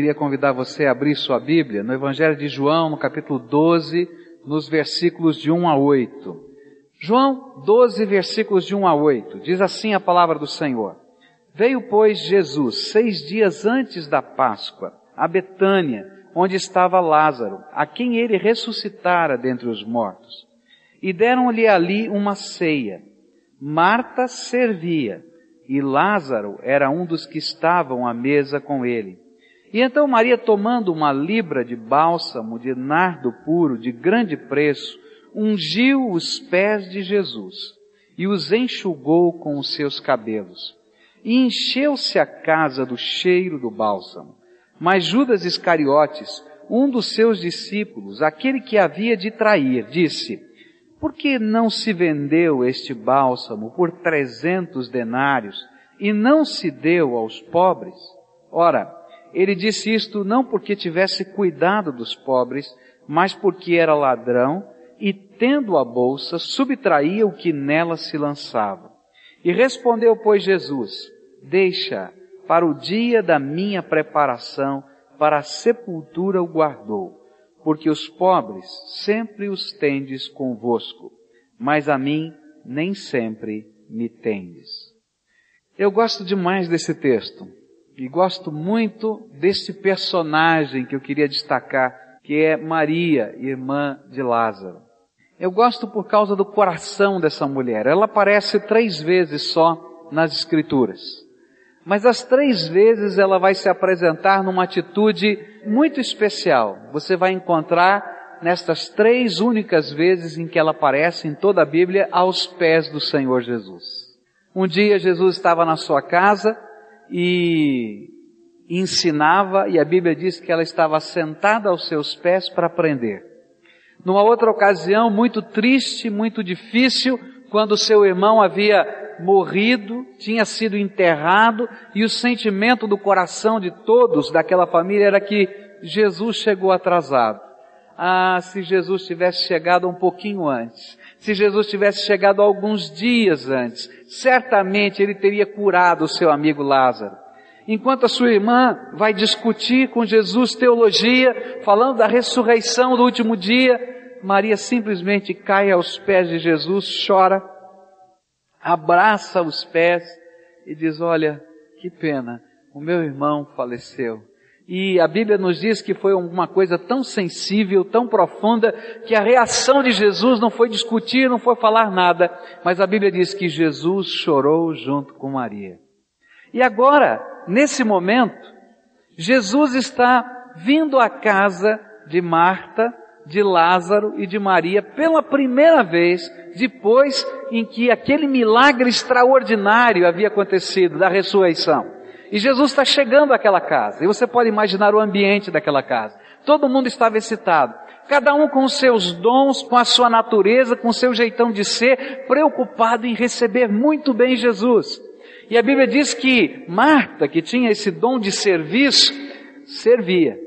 queria convidar você a abrir sua Bíblia no Evangelho de João, no capítulo 12, nos versículos de 1 a 8. João 12, versículos de 1 a 8, diz assim a palavra do Senhor. Veio, pois, Jesus, seis dias antes da Páscoa, a Betânia, onde estava Lázaro, a quem ele ressuscitara dentre os mortos. E deram-lhe ali uma ceia. Marta servia, e Lázaro era um dos que estavam à mesa com ele. E então Maria, tomando uma libra de bálsamo de nardo puro de grande preço, ungiu os pés de Jesus e os enxugou com os seus cabelos. E encheu-se a casa do cheiro do bálsamo. Mas Judas Iscariotes, um dos seus discípulos, aquele que havia de trair, disse, por que não se vendeu este bálsamo por trezentos denários e não se deu aos pobres? Ora, ele disse isto não porque tivesse cuidado dos pobres, mas porque era ladrão e, tendo a bolsa, subtraía o que nela se lançava. E respondeu, pois, Jesus, deixa para o dia da minha preparação, para a sepultura o guardou, porque os pobres sempre os tendes convosco, mas a mim nem sempre me tendes. Eu gosto demais desse texto e gosto muito desse personagem que eu queria destacar, que é Maria, irmã de Lázaro. Eu gosto por causa do coração dessa mulher. Ela aparece três vezes só nas Escrituras. Mas as três vezes ela vai se apresentar numa atitude muito especial. Você vai encontrar nestas três únicas vezes em que ela aparece em toda a Bíblia aos pés do Senhor Jesus. Um dia Jesus estava na sua casa e ensinava, e a Bíblia diz que ela estava sentada aos seus pés para aprender. Numa outra ocasião, muito triste, muito difícil, quando seu irmão havia morrido, tinha sido enterrado, e o sentimento do coração de todos daquela família era que Jesus chegou atrasado. Ah, se Jesus tivesse chegado um pouquinho antes, se Jesus tivesse chegado alguns dias antes, certamente ele teria curado o seu amigo Lázaro. Enquanto a sua irmã vai discutir com Jesus teologia, falando da ressurreição do último dia, Maria simplesmente cai aos pés de Jesus, chora, abraça os pés e diz, olha, que pena, o meu irmão faleceu. E a Bíblia nos diz que foi uma coisa tão sensível, tão profunda, que a reação de Jesus não foi discutir, não foi falar nada, mas a Bíblia diz que Jesus chorou junto com Maria. E agora, nesse momento, Jesus está vindo à casa de Marta, de Lázaro e de Maria pela primeira vez depois em que aquele milagre extraordinário havia acontecido da ressurreição. E Jesus está chegando àquela casa. E você pode imaginar o ambiente daquela casa. Todo mundo estava excitado. Cada um com seus dons, com a sua natureza, com seu jeitão de ser, preocupado em receber muito bem Jesus. E a Bíblia diz que Marta, que tinha esse dom de serviço, servia.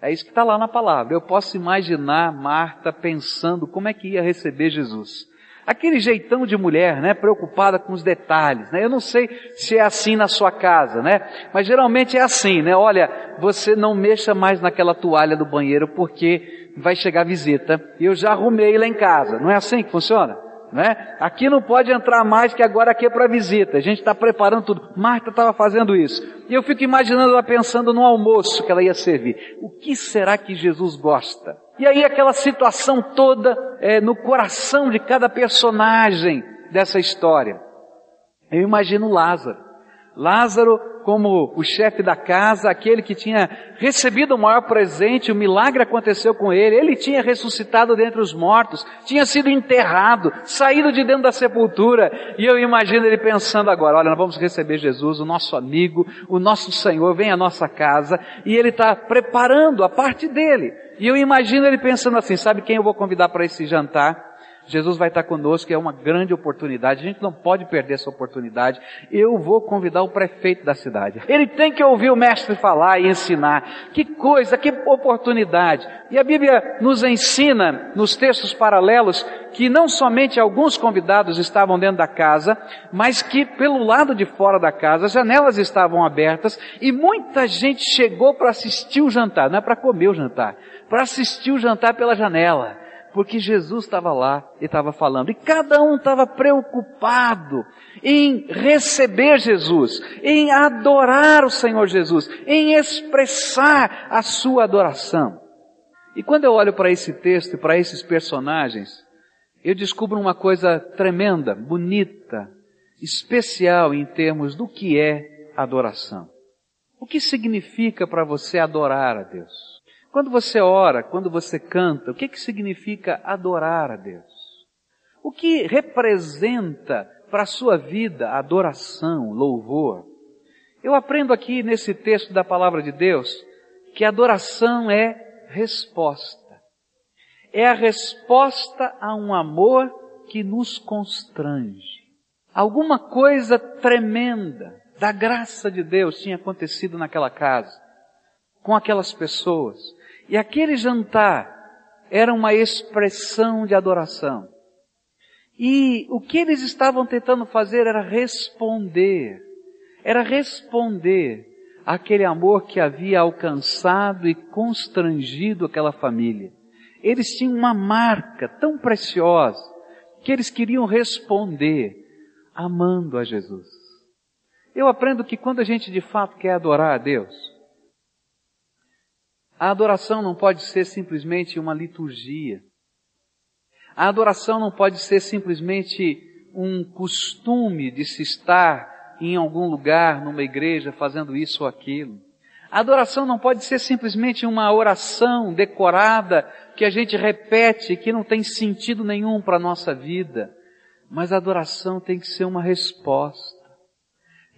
É isso que está lá na palavra. Eu posso imaginar Marta pensando como é que ia receber Jesus. Aquele jeitão de mulher, né, preocupada com os detalhes, né? Eu não sei se é assim na sua casa, né? Mas geralmente é assim, né? Olha, você não mexa mais naquela toalha do banheiro porque vai chegar visita. E eu já arrumei lá em casa. Não é assim que funciona? Né? Aqui não pode entrar mais que agora aqui é para visita. A gente está preparando tudo. Marta estava fazendo isso. E eu fico imaginando ela pensando no almoço que ela ia servir. O que será que Jesus gosta? E aí aquela situação toda é, no coração de cada personagem dessa história. Eu imagino Lázaro. Lázaro como o chefe da casa, aquele que tinha recebido o maior presente, o milagre aconteceu com ele, ele tinha ressuscitado dentre os mortos, tinha sido enterrado, saído de dentro da sepultura, e eu imagino ele pensando agora, olha, nós vamos receber Jesus, o nosso amigo, o nosso Senhor, vem à nossa casa, e ele está preparando a parte dele, e eu imagino ele pensando assim, sabe quem eu vou convidar para esse jantar? Jesus vai estar conosco, é uma grande oportunidade. A gente não pode perder essa oportunidade. Eu vou convidar o prefeito da cidade. Ele tem que ouvir o mestre falar e ensinar. Que coisa, que oportunidade. E a Bíblia nos ensina, nos textos paralelos, que não somente alguns convidados estavam dentro da casa, mas que pelo lado de fora da casa as janelas estavam abertas e muita gente chegou para assistir o jantar, não é para comer o jantar, para assistir o jantar pela janela, porque Jesus estava lá e estava falando, e cada um estava preocupado em receber Jesus, em adorar o Senhor Jesus, em expressar a sua adoração. E quando eu olho para esse texto e para esses personagens, eu descubro uma coisa tremenda, bonita, especial em termos do que é adoração. O que significa para você adorar a Deus? Quando você ora, quando você canta, o que, que significa adorar a Deus? O que representa para a sua vida adoração, louvor? Eu aprendo aqui nesse texto da palavra de Deus que adoração é resposta é a resposta a um amor que nos constrange. Alguma coisa tremenda da graça de Deus tinha acontecido naquela casa, com aquelas pessoas. E aquele jantar era uma expressão de adoração. E o que eles estavam tentando fazer era responder, era responder àquele amor que havia alcançado e constrangido aquela família eles tinham uma marca tão preciosa que eles queriam responder amando a Jesus. Eu aprendo que quando a gente de fato quer adorar a Deus, a adoração não pode ser simplesmente uma liturgia. A adoração não pode ser simplesmente um costume de se estar em algum lugar, numa igreja, fazendo isso ou aquilo. A adoração não pode ser simplesmente uma oração decorada que a gente repete, que não tem sentido nenhum para a nossa vida. Mas a adoração tem que ser uma resposta.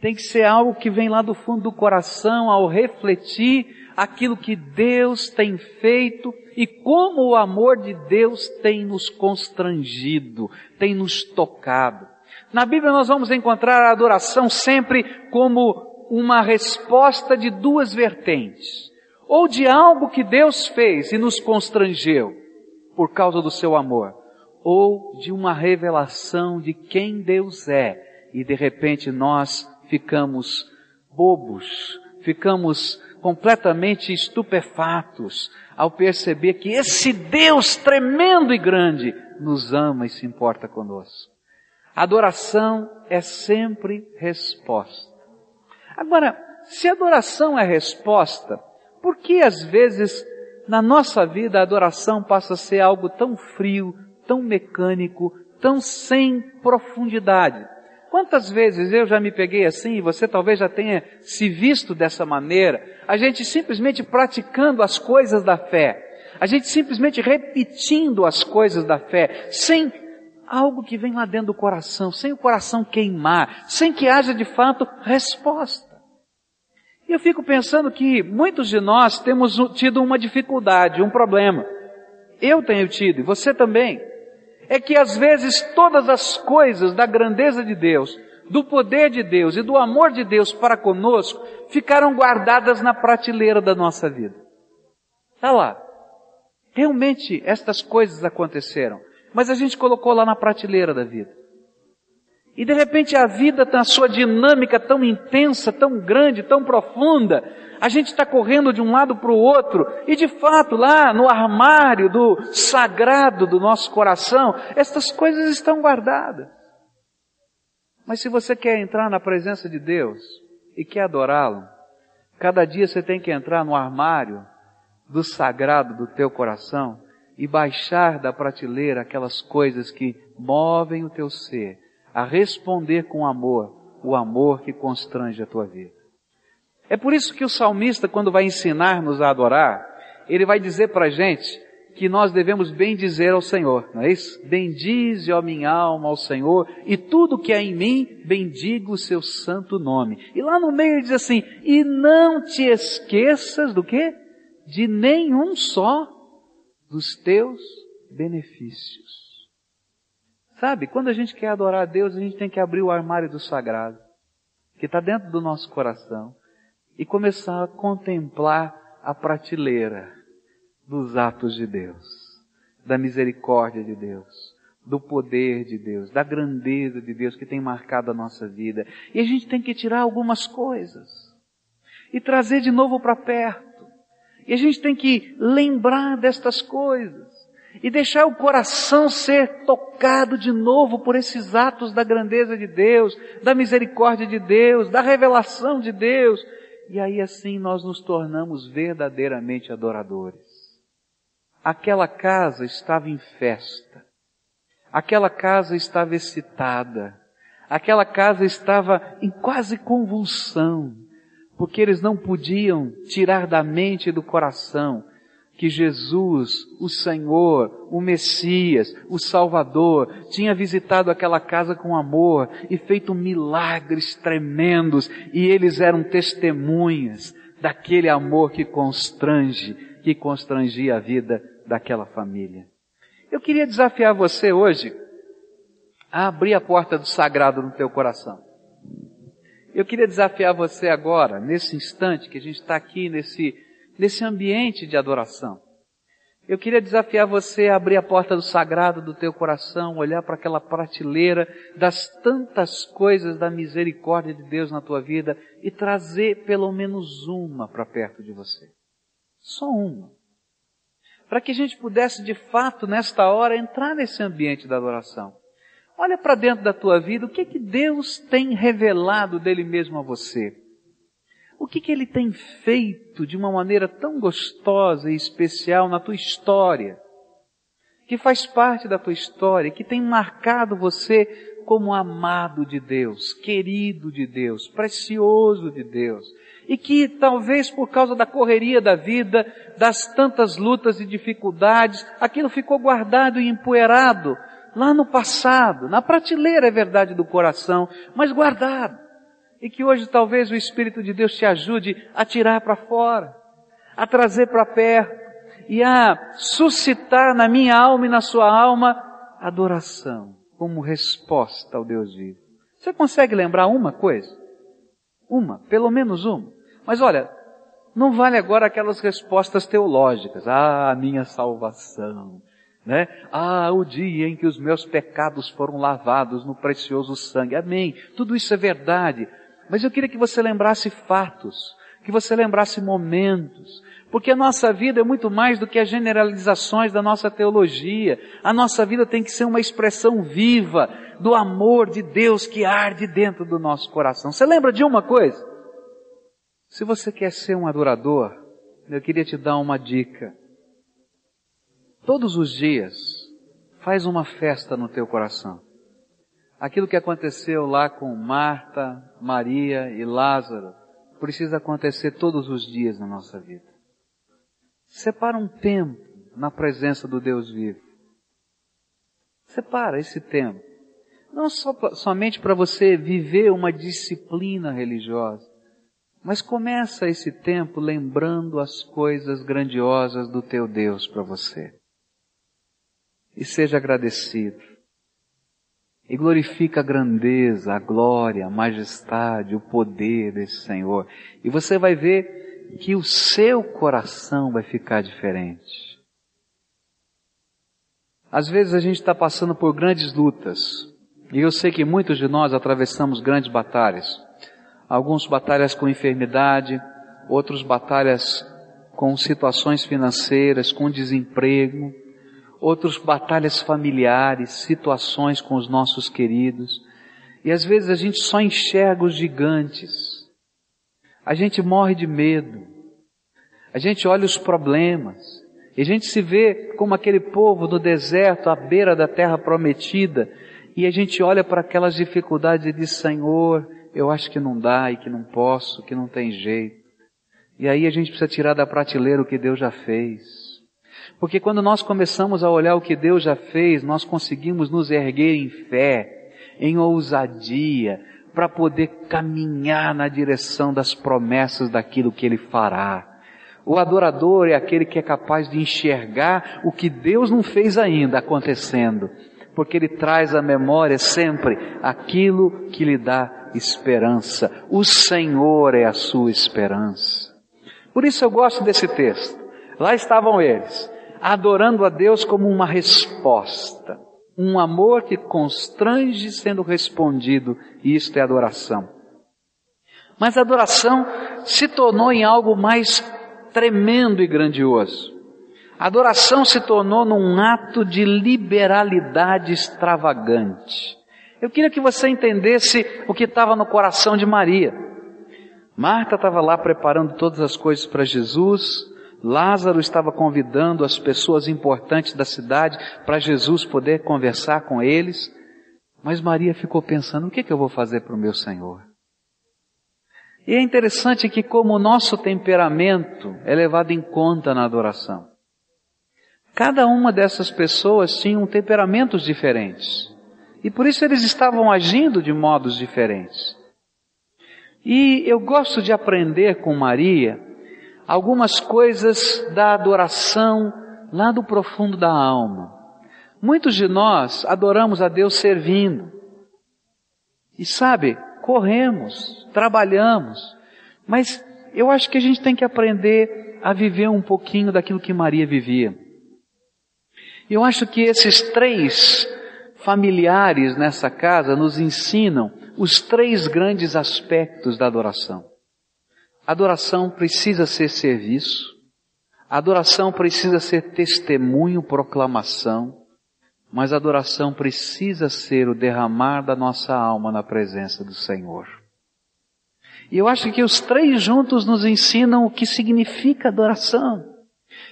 Tem que ser algo que vem lá do fundo do coração ao refletir aquilo que Deus tem feito e como o amor de Deus tem nos constrangido, tem nos tocado. Na Bíblia nós vamos encontrar a adoração sempre como uma resposta de duas vertentes. Ou de algo que Deus fez e nos constrangeu por causa do seu amor, ou de uma revelação de quem Deus é e de repente nós ficamos bobos, ficamos completamente estupefatos ao perceber que esse Deus tremendo e grande nos ama e se importa conosco. Adoração é sempre resposta. Agora, se adoração é resposta, por que às vezes na nossa vida a adoração passa a ser algo tão frio, tão mecânico, tão sem profundidade? Quantas vezes eu já me peguei assim, e você talvez já tenha se visto dessa maneira, a gente simplesmente praticando as coisas da fé, a gente simplesmente repetindo as coisas da fé, sem algo que vem lá dentro do coração, sem o coração queimar, sem que haja de fato resposta. E eu fico pensando que muitos de nós temos tido uma dificuldade, um problema. Eu tenho tido, e você também. É que às vezes todas as coisas da grandeza de Deus, do poder de Deus e do amor de Deus para conosco ficaram guardadas na prateleira da nossa vida. Está lá. Realmente estas coisas aconteceram, mas a gente colocou lá na prateleira da vida. E de repente a vida tem a sua dinâmica tão intensa, tão grande, tão profunda. A gente está correndo de um lado para o outro. E de fato, lá no armário do sagrado do nosso coração, estas coisas estão guardadas. Mas se você quer entrar na presença de Deus e quer adorá-lo, cada dia você tem que entrar no armário do sagrado do teu coração e baixar da prateleira aquelas coisas que movem o teu ser a responder com amor, o amor que constrange a tua vida. É por isso que o salmista, quando vai ensinar-nos a adorar, ele vai dizer para a gente que nós devemos bem dizer ao Senhor, não é isso? Bendize, ó minha alma, ao Senhor, e tudo que há em mim, bendiga o seu santo nome. E lá no meio ele diz assim, e não te esqueças do quê? De nenhum só dos teus benefícios. Sabe, quando a gente quer adorar a Deus, a gente tem que abrir o armário do sagrado, que está dentro do nosso coração, e começar a contemplar a prateleira dos atos de Deus, da misericórdia de Deus, do poder de Deus, da grandeza de Deus que tem marcado a nossa vida. E a gente tem que tirar algumas coisas e trazer de novo para perto. E a gente tem que lembrar destas coisas e deixar o coração ser tocado de novo por esses atos da grandeza de Deus, da misericórdia de Deus, da revelação de Deus. E aí assim nós nos tornamos verdadeiramente adoradores. Aquela casa estava em festa. Aquela casa estava excitada. Aquela casa estava em quase convulsão, porque eles não podiam tirar da mente e do coração que Jesus, o Senhor, o Messias, o Salvador, tinha visitado aquela casa com amor e feito milagres tremendos, e eles eram testemunhas daquele amor que constrange, que constrangia a vida daquela família. Eu queria desafiar você hoje a abrir a porta do sagrado no teu coração. Eu queria desafiar você agora, nesse instante que a gente está aqui nesse, nesse ambiente de adoração. Eu queria desafiar você a abrir a porta do sagrado do teu coração, olhar para aquela prateleira das tantas coisas da misericórdia de Deus na tua vida e trazer pelo menos uma para perto de você. Só uma para que a gente pudesse de fato, nesta hora, entrar nesse ambiente da adoração. Olha para dentro da tua vida, o que que Deus tem revelado dele mesmo a você? O que que ele tem feito de uma maneira tão gostosa e especial na tua história? Que faz parte da tua história, que tem marcado você como amado de Deus, querido de Deus, precioso de Deus, e que talvez por causa da correria da vida, das tantas lutas e dificuldades, aquilo ficou guardado e empoeirado lá no passado, na prateleira é verdade do coração, mas guardado. E que hoje talvez o Espírito de Deus te ajude a tirar para fora, a trazer para perto e a suscitar na minha alma e na sua alma adoração como resposta ao Deus vivo. Você consegue lembrar uma coisa? Uma, pelo menos uma. Mas olha, não vale agora aquelas respostas teológicas. Ah, minha salvação. Né? Ah, o dia em que os meus pecados foram lavados no precioso sangue. Amém. Tudo isso é verdade. Mas eu queria que você lembrasse fatos, que você lembrasse momentos, porque a nossa vida é muito mais do que as generalizações da nossa teologia. A nossa vida tem que ser uma expressão viva do amor de Deus que arde dentro do nosso coração. Você lembra de uma coisa? Se você quer ser um adorador, eu queria te dar uma dica. Todos os dias, faz uma festa no teu coração. Aquilo que aconteceu lá com Marta, Maria e Lázaro, precisa acontecer todos os dias na nossa vida. Separa um tempo na presença do Deus vivo. Separa esse tempo. Não só, somente para você viver uma disciplina religiosa, mas começa esse tempo lembrando as coisas grandiosas do teu Deus para você. E seja agradecido. E glorifica a grandeza, a glória, a majestade, o poder desse Senhor. E você vai ver que o seu coração vai ficar diferente. Às vezes a gente está passando por grandes lutas. E eu sei que muitos de nós atravessamos grandes batalhas alguns batalhas com enfermidade, outros batalhas com situações financeiras, com desemprego, outros batalhas familiares, situações com os nossos queridos. E às vezes a gente só enxerga os gigantes. A gente morre de medo. A gente olha os problemas. E a gente se vê como aquele povo no deserto, à beira da terra prometida. E a gente olha para aquelas dificuldades e diz, Senhor, eu acho que não dá e que não posso, que não tem jeito. E aí a gente precisa tirar da prateleira o que Deus já fez. Porque quando nós começamos a olhar o que Deus já fez, nós conseguimos nos erguer em fé, em ousadia, para poder caminhar na direção das promessas daquilo que Ele fará. O adorador é aquele que é capaz de enxergar o que Deus não fez ainda acontecendo porque Ele traz à memória sempre aquilo que lhe dá esperança. O Senhor é a sua esperança. Por isso eu gosto desse texto. Lá estavam eles, adorando a Deus como uma resposta. Um amor que constrange sendo respondido, e isto é adoração. Mas a adoração se tornou em algo mais tremendo e grandioso. A adoração se tornou num ato de liberalidade extravagante. Eu queria que você entendesse o que estava no coração de Maria. Marta estava lá preparando todas as coisas para Jesus, Lázaro estava convidando as pessoas importantes da cidade para Jesus poder conversar com eles, mas Maria ficou pensando: o que, que eu vou fazer para o meu Senhor? E é interessante que, como o nosso temperamento é levado em conta na adoração, Cada uma dessas pessoas tinham temperamentos diferentes. E por isso eles estavam agindo de modos diferentes. E eu gosto de aprender com Maria algumas coisas da adoração lá do profundo da alma. Muitos de nós adoramos a Deus servindo. E sabe, corremos, trabalhamos, mas eu acho que a gente tem que aprender a viver um pouquinho daquilo que Maria vivia. Eu acho que esses três familiares nessa casa nos ensinam os três grandes aspectos da adoração. Adoração precisa ser serviço, adoração precisa ser testemunho, proclamação, mas adoração precisa ser o derramar da nossa alma na presença do Senhor. E eu acho que os três juntos nos ensinam o que significa adoração.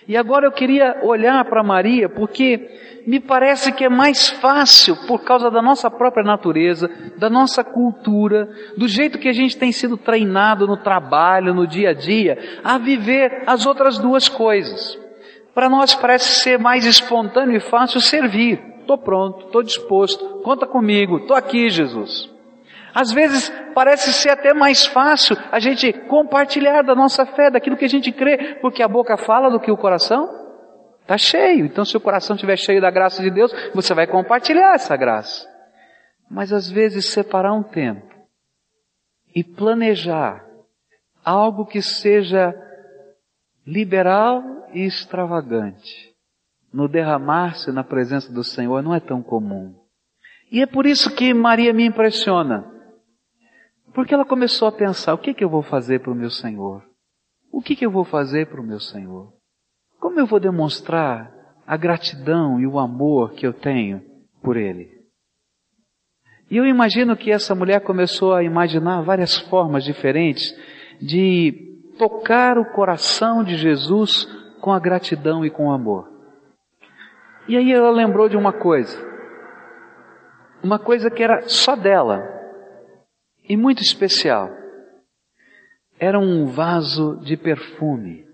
E agora eu queria olhar para Maria porque me parece que é mais fácil por causa da nossa própria natureza, da nossa cultura, do jeito que a gente tem sido treinado no trabalho, no dia a dia, a viver as outras duas coisas. Para nós parece ser mais espontâneo e fácil servir. Estou pronto, estou disposto, conta comigo, estou aqui, Jesus. Às vezes parece ser até mais fácil a gente compartilhar da nossa fé, daquilo que a gente crê, porque a boca fala do que o coração está cheio. Então, se o coração estiver cheio da graça de Deus, você vai compartilhar essa graça. Mas às vezes separar um tempo e planejar algo que seja liberal e extravagante no derramar-se na presença do Senhor não é tão comum. E é por isso que Maria me impressiona. Porque ela começou a pensar: o que, que eu vou fazer para o meu Senhor? O que, que eu vou fazer para o meu Senhor? Como eu vou demonstrar a gratidão e o amor que eu tenho por Ele? E eu imagino que essa mulher começou a imaginar várias formas diferentes de tocar o coração de Jesus com a gratidão e com o amor. E aí ela lembrou de uma coisa, uma coisa que era só dela, e muito especial. Era um vaso de perfume.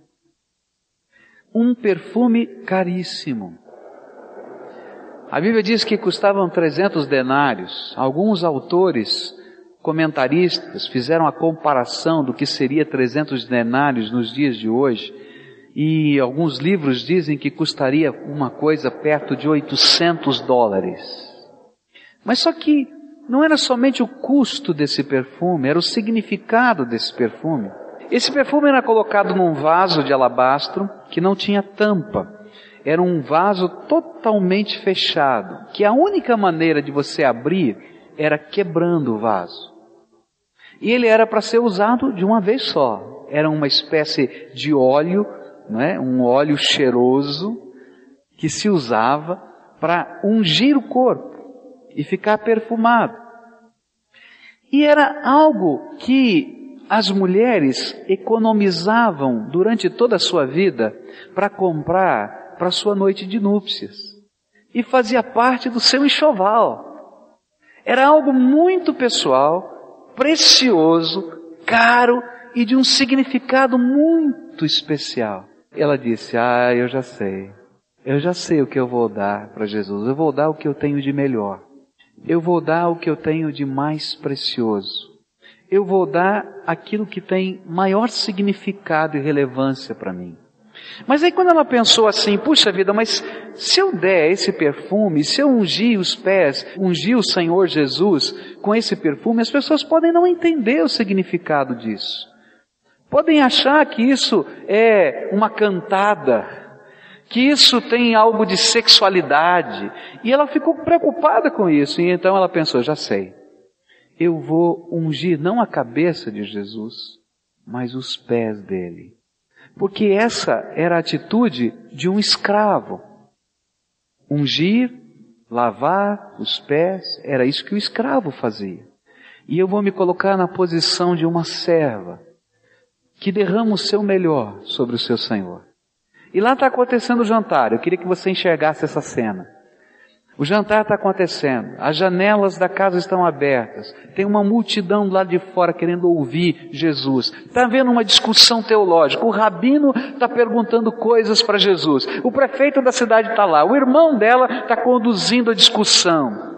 Um perfume caríssimo. A Bíblia diz que custavam 300 denários. Alguns autores, comentaristas, fizeram a comparação do que seria 300 denários nos dias de hoje. E alguns livros dizem que custaria uma coisa perto de 800 dólares. Mas só que não era somente o custo desse perfume, era o significado desse perfume. Esse perfume era colocado num vaso de alabastro que não tinha tampa. Era um vaso totalmente fechado, que a única maneira de você abrir era quebrando o vaso. E ele era para ser usado de uma vez só. Era uma espécie de óleo, não é? um óleo cheiroso que se usava para ungir o corpo e ficar perfumado. E era algo que as mulheres economizavam durante toda a sua vida para comprar para sua noite de núpcias. E fazia parte do seu enxoval. Era algo muito pessoal, precioso, caro e de um significado muito especial. Ela disse: Ah, eu já sei. Eu já sei o que eu vou dar para Jesus. Eu vou dar o que eu tenho de melhor. Eu vou dar o que eu tenho de mais precioso. Eu vou dar aquilo que tem maior significado e relevância para mim. Mas aí quando ela pensou assim, puxa vida, mas se eu der esse perfume, se eu ungir os pés, ungir o Senhor Jesus com esse perfume, as pessoas podem não entender o significado disso. Podem achar que isso é uma cantada, que isso tem algo de sexualidade. E ela ficou preocupada com isso, e então ela pensou, já sei. Eu vou ungir não a cabeça de Jesus, mas os pés dele porque essa era a atitude de um escravo. Ungir, lavar os pés, era isso que o escravo fazia. E eu vou me colocar na posição de uma serva que derrama o seu melhor sobre o seu Senhor. E lá está acontecendo o jantar. Eu queria que você enxergasse essa cena. O jantar está acontecendo, as janelas da casa estão abertas, tem uma multidão lá de fora querendo ouvir Jesus. Está havendo uma discussão teológica, o rabino está perguntando coisas para Jesus, o prefeito da cidade está lá, o irmão dela está conduzindo a discussão.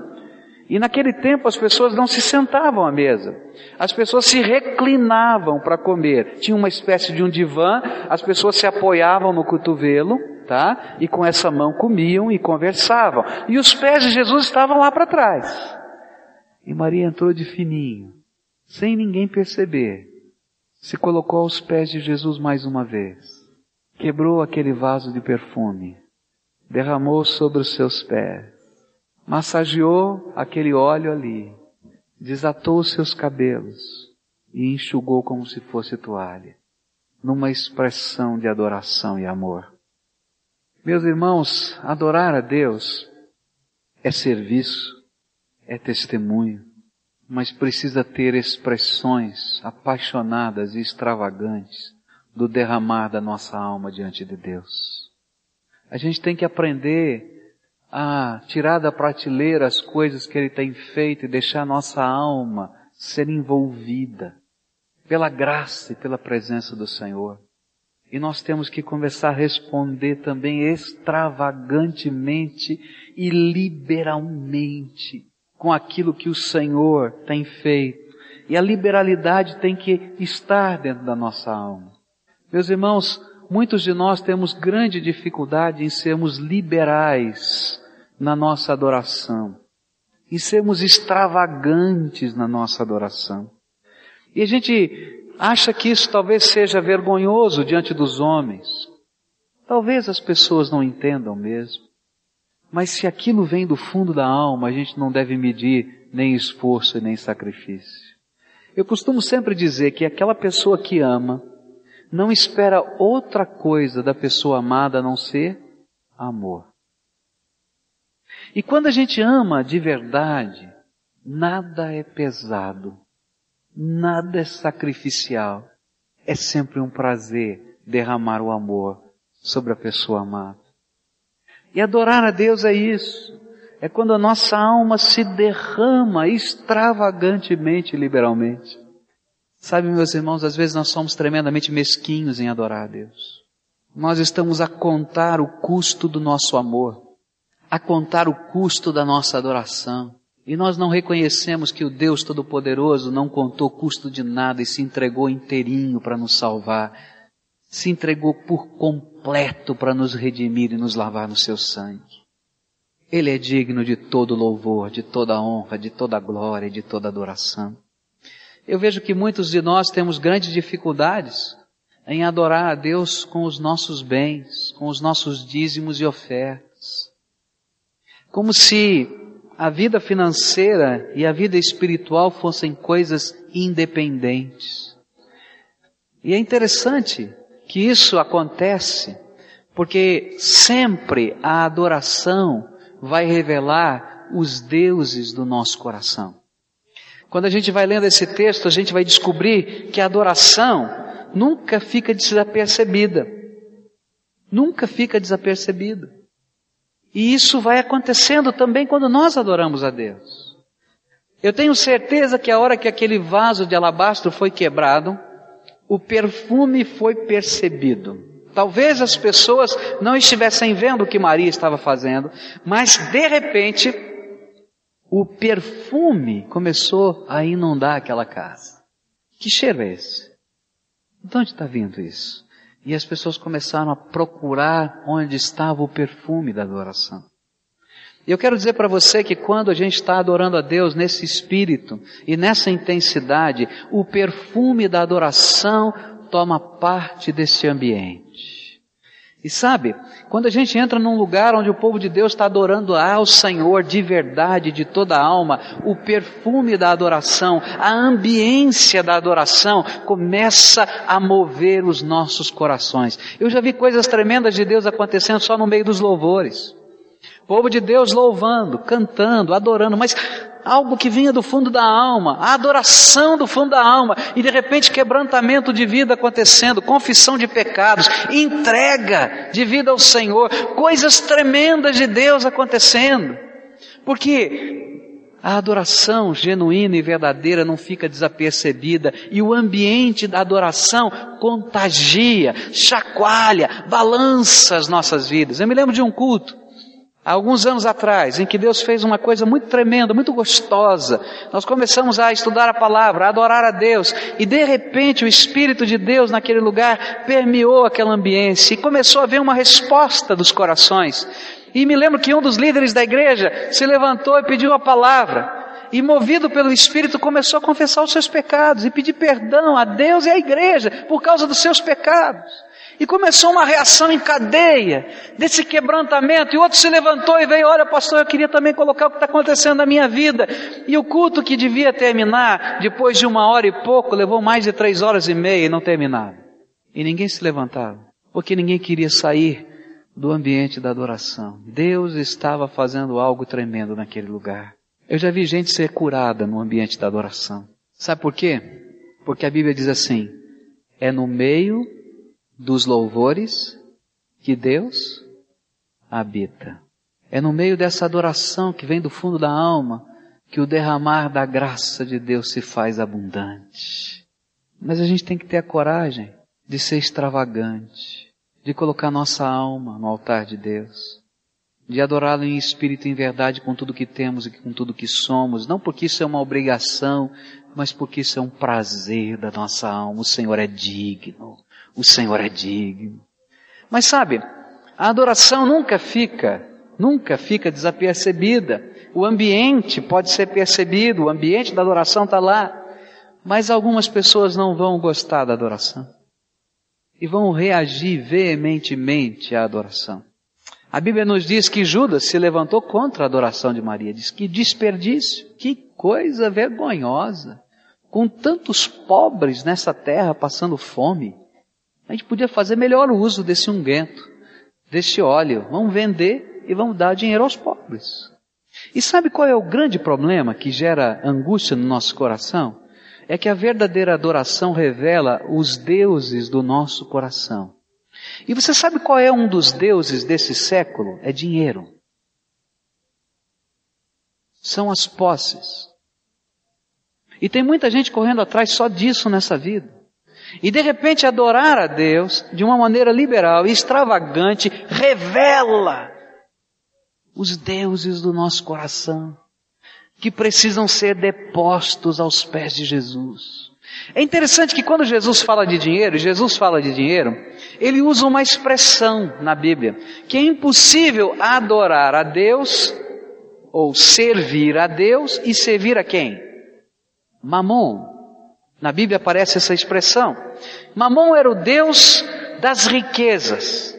E naquele tempo as pessoas não se sentavam à mesa, as pessoas se reclinavam para comer. Tinha uma espécie de um divã, as pessoas se apoiavam no cotovelo, tá? E com essa mão comiam e conversavam. E os pés de Jesus estavam lá para trás. E Maria entrou de fininho, sem ninguém perceber. Se colocou aos pés de Jesus mais uma vez. Quebrou aquele vaso de perfume. Derramou sobre os seus pés. Massageou aquele óleo ali. Desatou os seus cabelos e enxugou como se fosse toalha, numa expressão de adoração e amor. Meus irmãos, adorar a Deus é serviço, é testemunho, mas precisa ter expressões apaixonadas e extravagantes do derramar da nossa alma diante de Deus. A gente tem que aprender a tirar da prateleira as coisas que Ele tem feito e deixar a nossa alma ser envolvida pela graça e pela presença do Senhor. E nós temos que começar a responder também extravagantemente e liberalmente com aquilo que o Senhor tem feito. E a liberalidade tem que estar dentro da nossa alma. Meus irmãos, muitos de nós temos grande dificuldade em sermos liberais na nossa adoração, em sermos extravagantes na nossa adoração. E a gente acha que isso talvez seja vergonhoso diante dos homens. Talvez as pessoas não entendam mesmo. Mas se aquilo vem do fundo da alma, a gente não deve medir nem esforço e nem sacrifício. Eu costumo sempre dizer que aquela pessoa que ama não espera outra coisa da pessoa amada a não ser amor. E quando a gente ama de verdade, nada é pesado. Nada é sacrificial. É sempre um prazer derramar o amor sobre a pessoa amada. E adorar a Deus é isso. É quando a nossa alma se derrama extravagantemente, liberalmente. Sabe, meus irmãos, às vezes nós somos tremendamente mesquinhos em adorar a Deus. Nós estamos a contar o custo do nosso amor, a contar o custo da nossa adoração. E nós não reconhecemos que o Deus Todo-Poderoso não contou custo de nada e se entregou inteirinho para nos salvar. Se entregou por completo para nos redimir e nos lavar no seu sangue. Ele é digno de todo louvor, de toda honra, de toda glória e de toda adoração. Eu vejo que muitos de nós temos grandes dificuldades em adorar a Deus com os nossos bens, com os nossos dízimos e ofertas. Como se a vida financeira e a vida espiritual fossem coisas independentes. E é interessante que isso acontece porque sempre a adoração vai revelar os deuses do nosso coração. Quando a gente vai lendo esse texto, a gente vai descobrir que a adoração nunca fica desapercebida. Nunca fica desapercebida. E isso vai acontecendo também quando nós adoramos a Deus. Eu tenho certeza que a hora que aquele vaso de alabastro foi quebrado, o perfume foi percebido. Talvez as pessoas não estivessem vendo o que Maria estava fazendo, mas de repente, o perfume começou a inundar aquela casa. Que cheiro é esse? De onde está vindo isso? E as pessoas começaram a procurar onde estava o perfume da adoração. E eu quero dizer para você que quando a gente está adorando a Deus nesse espírito e nessa intensidade, o perfume da adoração toma parte desse ambiente. E sabe, quando a gente entra num lugar onde o povo de Deus está adorando ao Senhor de verdade, de toda a alma, o perfume da adoração, a ambiência da adoração começa a mover os nossos corações. Eu já vi coisas tremendas de Deus acontecendo só no meio dos louvores. Povo de Deus louvando, cantando, adorando, mas algo que vinha do fundo da alma, a adoração do fundo da alma, e de repente quebrantamento de vida acontecendo, confissão de pecados, entrega de vida ao Senhor, coisas tremendas de Deus acontecendo. Porque a adoração genuína e verdadeira não fica desapercebida e o ambiente da adoração contagia, chacoalha, balança as nossas vidas. Eu me lembro de um culto há alguns anos atrás, em que Deus fez uma coisa muito tremenda, muito gostosa. Nós começamos a estudar a palavra, a adorar a Deus, e de repente o Espírito de Deus naquele lugar permeou aquela ambiência e começou a haver uma resposta dos corações. E me lembro que um dos líderes da igreja se levantou e pediu a palavra. E movido pelo Espírito começou a confessar os seus pecados e pedir perdão a Deus e à igreja por causa dos seus pecados. E começou uma reação em cadeia desse quebrantamento. E outro se levantou e veio: Olha, pastor, eu queria também colocar o que está acontecendo na minha vida. E o culto que devia terminar depois de uma hora e pouco levou mais de três horas e meia e não terminava. E ninguém se levantava, porque ninguém queria sair do ambiente da adoração. Deus estava fazendo algo tremendo naquele lugar. Eu já vi gente ser curada no ambiente da adoração. Sabe por quê? Porque a Bíblia diz assim: é no meio dos louvores que Deus habita. É no meio dessa adoração que vem do fundo da alma que o derramar da graça de Deus se faz abundante. Mas a gente tem que ter a coragem de ser extravagante, de colocar nossa alma no altar de Deus, de adorá-lo em espírito e em verdade com tudo que temos e com tudo que somos, não porque isso é uma obrigação, mas porque isso é um prazer da nossa alma. O Senhor é digno. O Senhor é digno. Mas sabe, a adoração nunca fica, nunca fica desapercebida. O ambiente pode ser percebido, o ambiente da adoração está lá. Mas algumas pessoas não vão gostar da adoração. E vão reagir veementemente à adoração. A Bíblia nos diz que Judas se levantou contra a adoração de Maria. Diz que desperdício, que coisa vergonhosa. Com tantos pobres nessa terra passando fome. A gente podia fazer melhor uso desse unguento, desse óleo. Vamos vender e vamos dar dinheiro aos pobres. E sabe qual é o grande problema que gera angústia no nosso coração? É que a verdadeira adoração revela os deuses do nosso coração. E você sabe qual é um dos deuses desse século? É dinheiro. São as posses. E tem muita gente correndo atrás só disso nessa vida. E de repente adorar a Deus de uma maneira liberal e extravagante revela os deuses do nosso coração que precisam ser depostos aos pés de Jesus. É interessante que quando Jesus fala de dinheiro, Jesus fala de dinheiro, ele usa uma expressão na Bíblia, que é impossível adorar a Deus ou servir a Deus e servir a quem? Mamon. Na Bíblia aparece essa expressão. Mamon era o Deus das riquezas.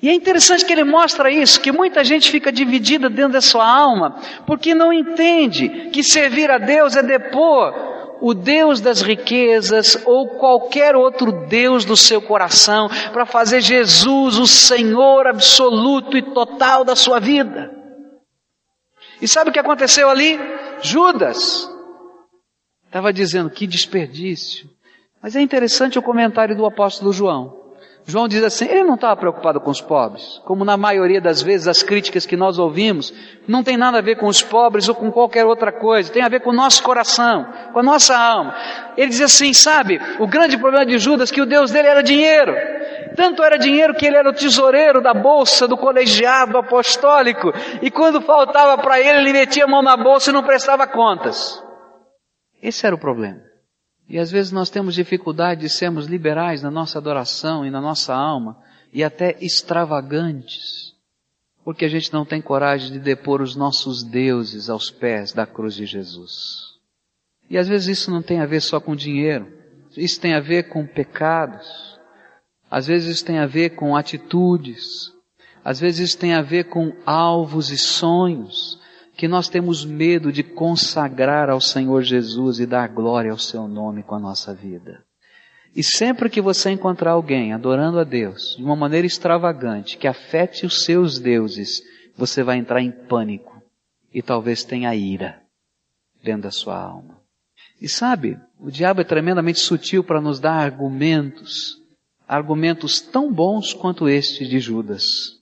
E é interessante que ele mostra isso, que muita gente fica dividida dentro da sua alma, porque não entende que servir a Deus é depor o Deus das riquezas ou qualquer outro Deus do seu coração para fazer Jesus o Senhor absoluto e total da sua vida. E sabe o que aconteceu ali? Judas Estava dizendo que desperdício. Mas é interessante o comentário do apóstolo João. João diz assim, ele não estava preocupado com os pobres, como na maioria das vezes as críticas que nós ouvimos, não tem nada a ver com os pobres ou com qualquer outra coisa, tem a ver com o nosso coração, com a nossa alma. Ele diz assim, sabe, o grande problema de Judas é que o Deus dele era dinheiro. Tanto era dinheiro que ele era o tesoureiro da bolsa do colegiado apostólico, e quando faltava para ele, ele metia a mão na bolsa e não prestava contas. Esse era o problema. E às vezes nós temos dificuldade de sermos liberais na nossa adoração e na nossa alma, e até extravagantes, porque a gente não tem coragem de depor os nossos deuses aos pés da cruz de Jesus. E às vezes isso não tem a ver só com dinheiro, isso tem a ver com pecados, às vezes isso tem a ver com atitudes, às vezes isso tem a ver com alvos e sonhos, que nós temos medo de consagrar ao Senhor Jesus e dar glória ao seu nome com a nossa vida. E sempre que você encontrar alguém adorando a Deus de uma maneira extravagante, que afete os seus deuses, você vai entrar em pânico e talvez tenha ira dentro da sua alma. E sabe, o diabo é tremendamente sutil para nos dar argumentos, argumentos tão bons quanto este de Judas,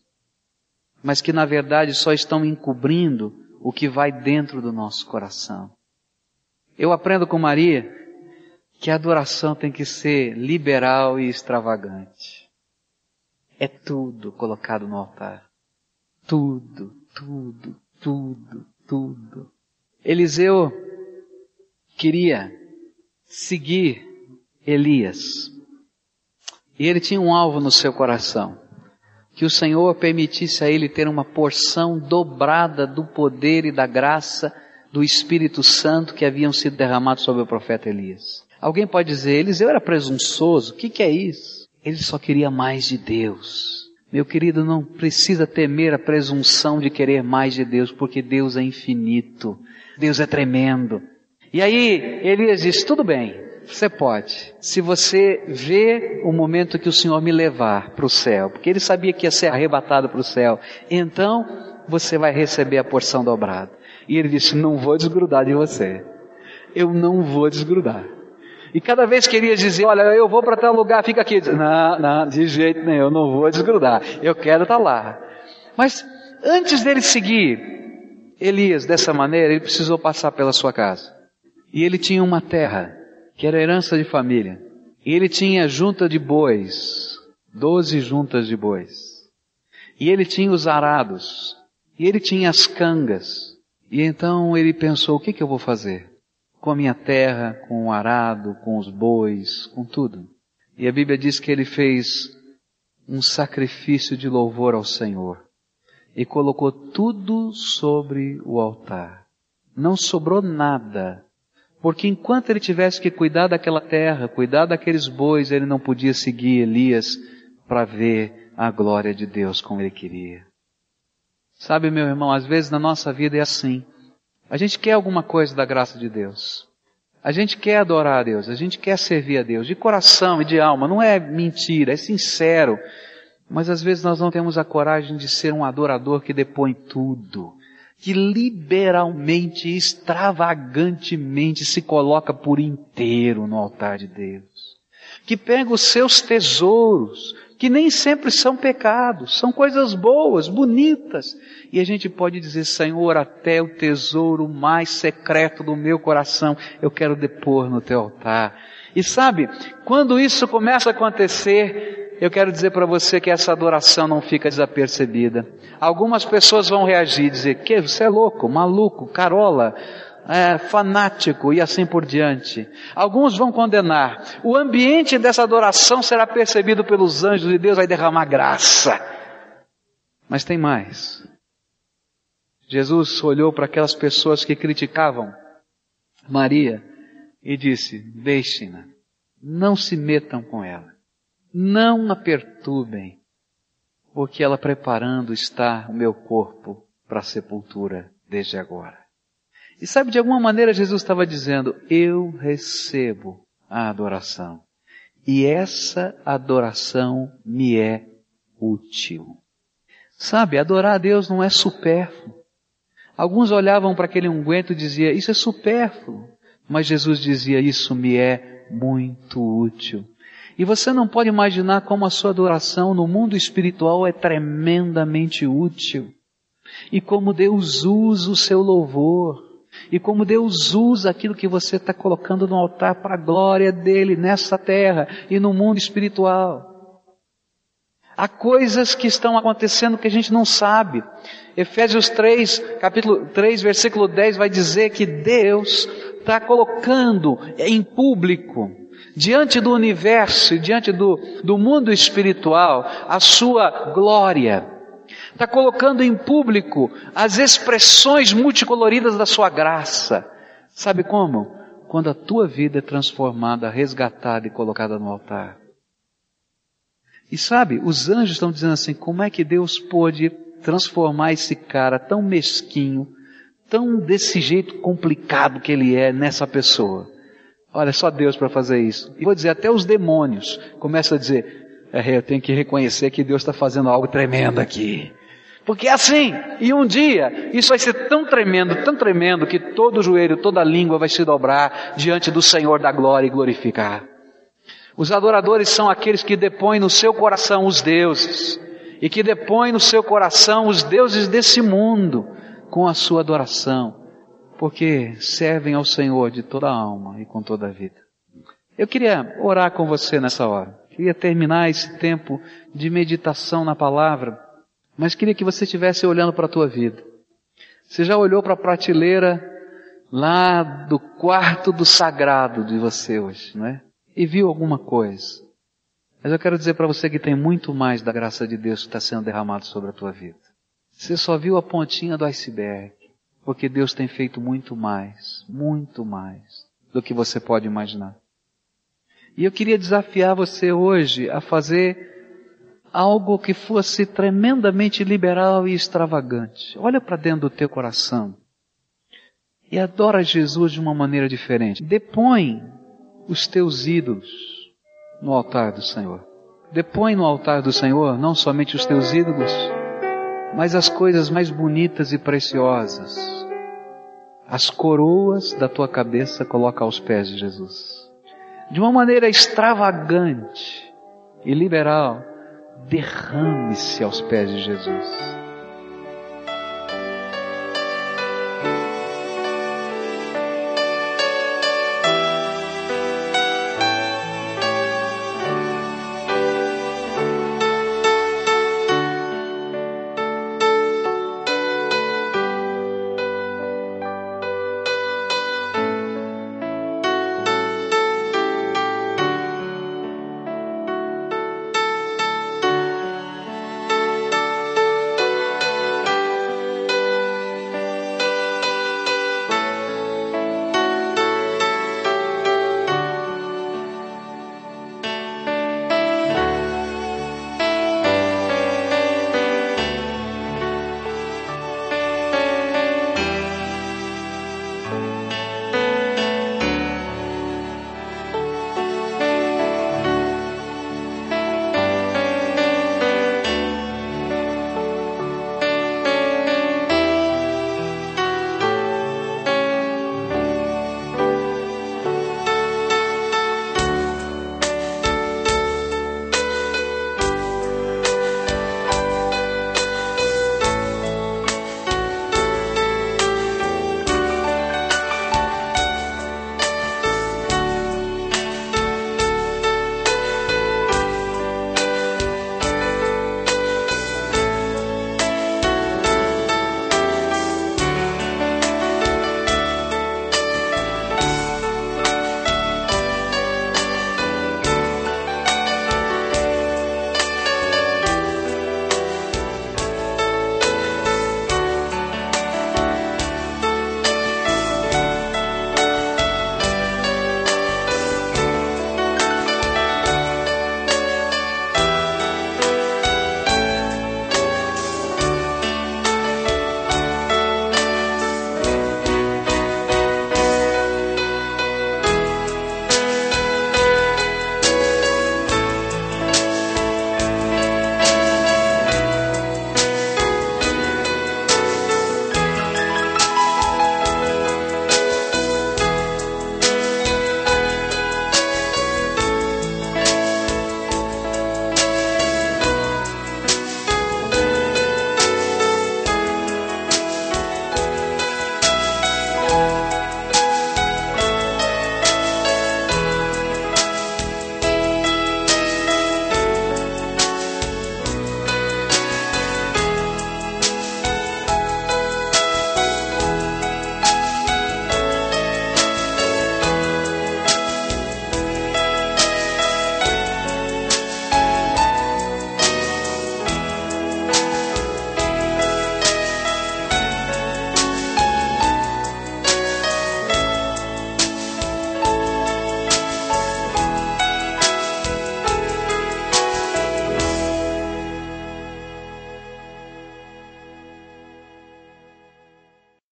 mas que na verdade só estão encobrindo o que vai dentro do nosso coração. Eu aprendo com Maria que a adoração tem que ser liberal e extravagante. É tudo colocado no altar. Tudo, tudo, tudo, tudo. Eliseu queria seguir Elias. E ele tinha um alvo no seu coração que o Senhor permitisse a ele ter uma porção dobrada do poder e da graça do Espírito Santo que haviam sido derramados sobre o profeta Elias. Alguém pode dizer, Eliseu era presunçoso, o que, que é isso? Ele só queria mais de Deus. Meu querido, não precisa temer a presunção de querer mais de Deus, porque Deus é infinito. Deus é tremendo. E aí, Elias diz, tudo bem, você pode. Se você vê o momento que o Senhor me levar para o céu, porque ele sabia que ia ser arrebatado para o céu, então você vai receber a porção dobrada. E ele disse: Não vou desgrudar de você. Eu não vou desgrudar. E cada vez que ele ia dizer: Olha, eu vou para tal lugar, fica aqui. Não, não, de jeito nenhum, eu não vou desgrudar. Eu quero estar lá. Mas antes dele seguir Elias dessa maneira, ele precisou passar pela sua casa. E ele tinha uma terra que era herança de família. E ele tinha junta de bois, doze juntas de bois. E ele tinha os arados. E ele tinha as cangas. E então ele pensou, o que, que eu vou fazer? Com a minha terra, com o arado, com os bois, com tudo. E a Bíblia diz que ele fez um sacrifício de louvor ao Senhor. E colocou tudo sobre o altar. Não sobrou nada porque enquanto ele tivesse que cuidar daquela terra, cuidar daqueles bois, ele não podia seguir Elias para ver a glória de Deus como ele queria. Sabe, meu irmão, às vezes na nossa vida é assim. A gente quer alguma coisa da graça de Deus. A gente quer adorar a Deus, a gente quer servir a Deus de coração e de alma, não é mentira, é sincero. Mas às vezes nós não temos a coragem de ser um adorador que depõe tudo que liberalmente, extravagantemente se coloca por inteiro no altar de Deus. Que pega os seus tesouros, que nem sempre são pecados, são coisas boas, bonitas. E a gente pode dizer, Senhor, até o tesouro mais secreto do meu coração eu quero depor no teu altar. E sabe, quando isso começa a acontecer, eu quero dizer para você que essa adoração não fica desapercebida. Algumas pessoas vão reagir e dizer que você é louco, maluco, carola, é, fanático e assim por diante. Alguns vão condenar. O ambiente dessa adoração será percebido pelos anjos e Deus vai derramar graça. Mas tem mais. Jesus olhou para aquelas pessoas que criticavam Maria e disse: Deixem-na, não se metam com ela. Não a perturbem, porque ela preparando está o meu corpo para a sepultura desde agora. E sabe, de alguma maneira Jesus estava dizendo, eu recebo a adoração. E essa adoração me é útil. Sabe, adorar a Deus não é supérfluo. Alguns olhavam para aquele unguento e diziam, isso é supérfluo. Mas Jesus dizia, isso me é muito útil. E você não pode imaginar como a sua adoração no mundo espiritual é tremendamente útil. E como Deus usa o seu louvor. E como Deus usa aquilo que você está colocando no altar para a glória dele nessa terra e no mundo espiritual. Há coisas que estão acontecendo que a gente não sabe. Efésios 3, capítulo 3, versículo 10 vai dizer que Deus está colocando em público, diante do universo, diante do, do mundo espiritual, a sua glória. Está colocando em público as expressões multicoloridas da sua graça. Sabe como? Quando a tua vida é transformada, resgatada e colocada no altar. E sabe, os anjos estão dizendo assim, como é que Deus pôde transformar esse cara tão mesquinho, tão desse jeito complicado que ele é nessa pessoa? Olha, só Deus para fazer isso. E vou dizer, até os demônios começam a dizer, é, eu tenho que reconhecer que Deus está fazendo algo tremendo aqui. Porque é assim, e um dia, isso vai ser tão tremendo, tão tremendo, que todo joelho, toda língua vai se dobrar diante do Senhor da glória e glorificar. Os adoradores são aqueles que depõem no seu coração os deuses, e que depõem no seu coração os deuses desse mundo com a sua adoração, porque servem ao Senhor de toda a alma e com toda a vida. Eu queria orar com você nessa hora. Queria terminar esse tempo de meditação na palavra mas queria que você estivesse olhando para a tua vida. Você já olhou para a prateleira lá do quarto do sagrado de você hoje, não é? E viu alguma coisa. Mas eu quero dizer para você que tem muito mais da graça de Deus que está sendo derramado sobre a tua vida. Você só viu a pontinha do iceberg, porque Deus tem feito muito mais, muito mais do que você pode imaginar. E eu queria desafiar você hoje a fazer algo que fosse tremendamente liberal e extravagante. Olha para dentro do teu coração e adora Jesus de uma maneira diferente. Depõe os teus ídolos no altar do Senhor. Depõe no altar do Senhor não somente os teus ídolos, mas as coisas mais bonitas e preciosas. As coroas da tua cabeça coloca aos pés de Jesus. De uma maneira extravagante e liberal, derrame-se aos pés de Jesus.